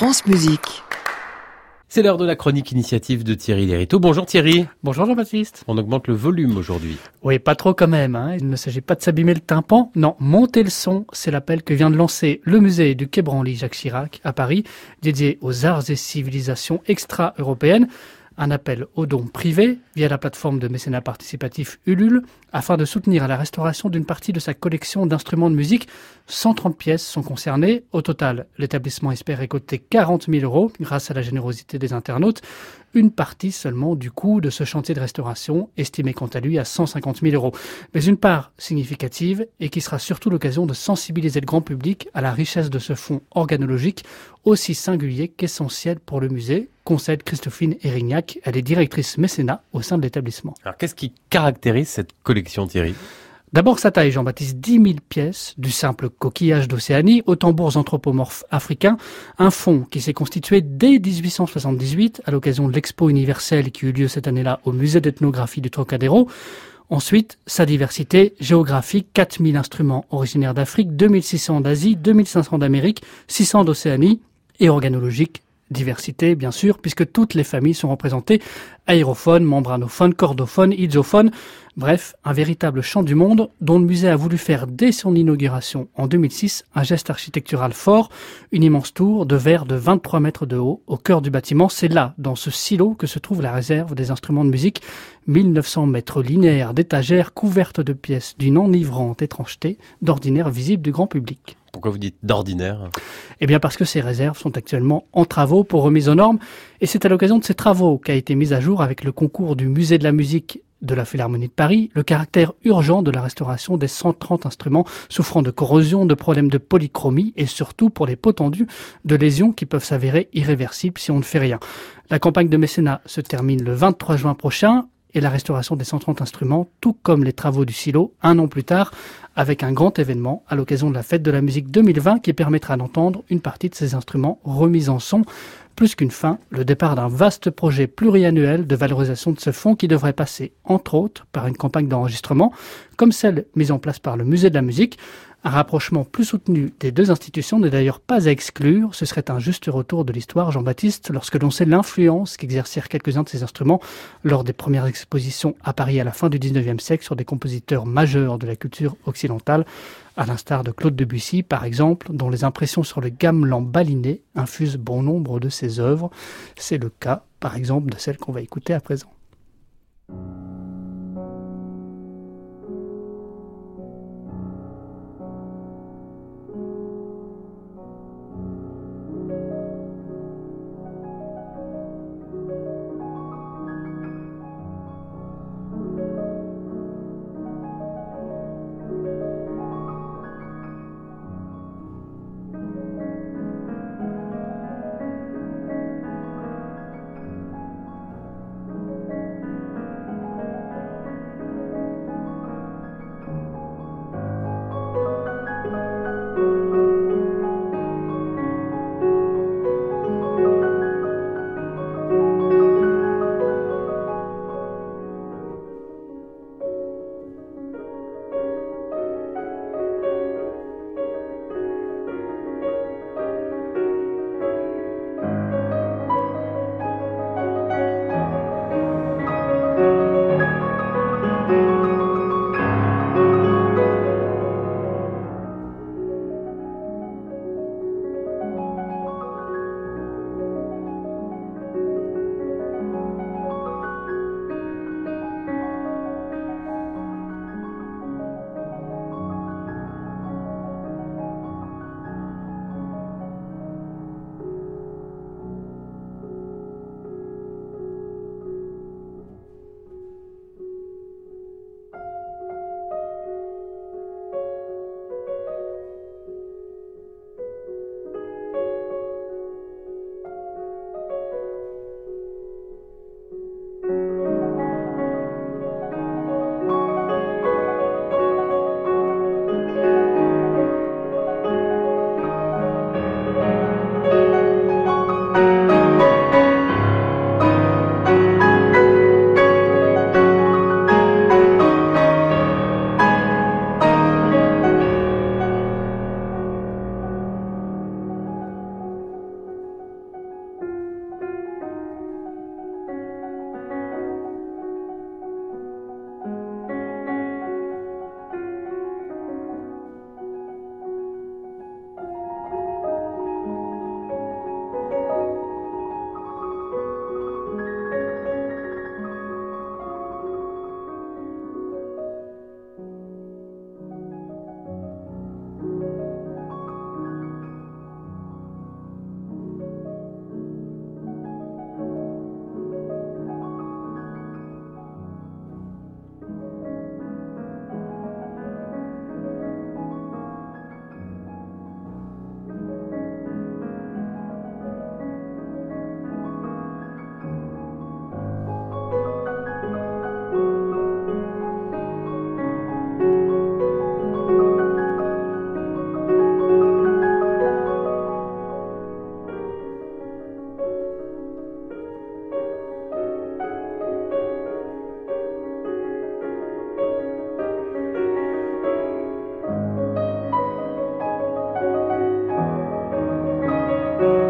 France Musique. C'est l'heure de la chronique initiative de Thierry Lériteau. Bonjour Thierry. Bonjour Jean-Baptiste. On augmente le volume aujourd'hui. Oui, pas trop quand même. Hein. Il ne s'agit pas de s'abîmer le tympan. Non, monter le son, c'est l'appel que vient de lancer le musée du Quai Branly Jacques Chirac à Paris, dédié aux arts et civilisations extra-européennes un appel aux dons privés via la plateforme de mécénat participatif Ulule afin de soutenir la restauration d'une partie de sa collection d'instruments de musique. 130 pièces sont concernées. Au total, l'établissement espère récolter 40 000 euros grâce à la générosité des internautes. Une partie seulement du coût de ce chantier de restauration, estimé quant à lui à 150 000 euros. Mais une part significative et qui sera surtout l'occasion de sensibiliser le grand public à la richesse de ce fonds organologique aussi singulier qu'essentiel pour le musée, concède Christophine Erignac. Elle est directrice mécénat au sein de l'établissement. Alors qu'est-ce qui caractérise cette collection Thierry? D'abord sa taille, Jean-Baptiste, 10 000 pièces, du simple coquillage d'Océanie aux tambours anthropomorphes africains, un fonds qui s'est constitué dès 1878 à l'occasion de l'expo universelle qui eut lieu cette année-là au musée d'ethnographie du Trocadéro. Ensuite, sa diversité géographique, 4000 instruments originaires d'Afrique, 2600 d'Asie, 2500 d'Amérique, 600 d'Océanie et organologique, diversité bien sûr, puisque toutes les familles sont représentées, aérophones, membranophones, cordophones, idiophones, bref, un véritable champ du monde dont le musée a voulu faire dès son inauguration en 2006 un geste architectural fort, une immense tour de verre de 23 mètres de haut au cœur du bâtiment. C'est là, dans ce silo, que se trouve la réserve des instruments de musique, 1900 mètres linéaires d'étagères couvertes de pièces d'une enivrante étrangeté, d'ordinaire visible du grand public. Pourquoi vous dites d'ordinaire Eh bien parce que ces réserves sont actuellement en travaux pour remise aux normes et c'est à l'occasion de ces travaux qu'a été mise à jour avec le concours du Musée de la musique de la Philharmonie de Paris le caractère urgent de la restauration des 130 instruments souffrant de corrosion, de problèmes de polychromie et surtout pour les pots tendus de lésions qui peuvent s'avérer irréversibles si on ne fait rien. La campagne de mécénat se termine le 23 juin prochain et la restauration des 130 instruments, tout comme les travaux du silo, un an plus tard, avec un grand événement à l'occasion de la fête de la musique 2020 qui permettra d'entendre une partie de ces instruments remis en son. Plus qu'une fin, le départ d'un vaste projet pluriannuel de valorisation de ce fonds qui devrait passer, entre autres, par une campagne d'enregistrement, comme celle mise en place par le Musée de la musique, un rapprochement plus soutenu des deux institutions n'est d'ailleurs pas à exclure. Ce serait un juste retour de l'histoire, Jean-Baptiste, lorsque l'on sait l'influence qu'exercèrent quelques-uns de ces instruments lors des premières expositions à Paris à la fin du 19e siècle sur des compositeurs majeurs de la culture occidentale, à l'instar de Claude Debussy, par exemple, dont les impressions sur le gamelan baliné infusent bon nombre de ses œuvres. C'est le cas, par exemple, de celle qu'on va écouter à présent. À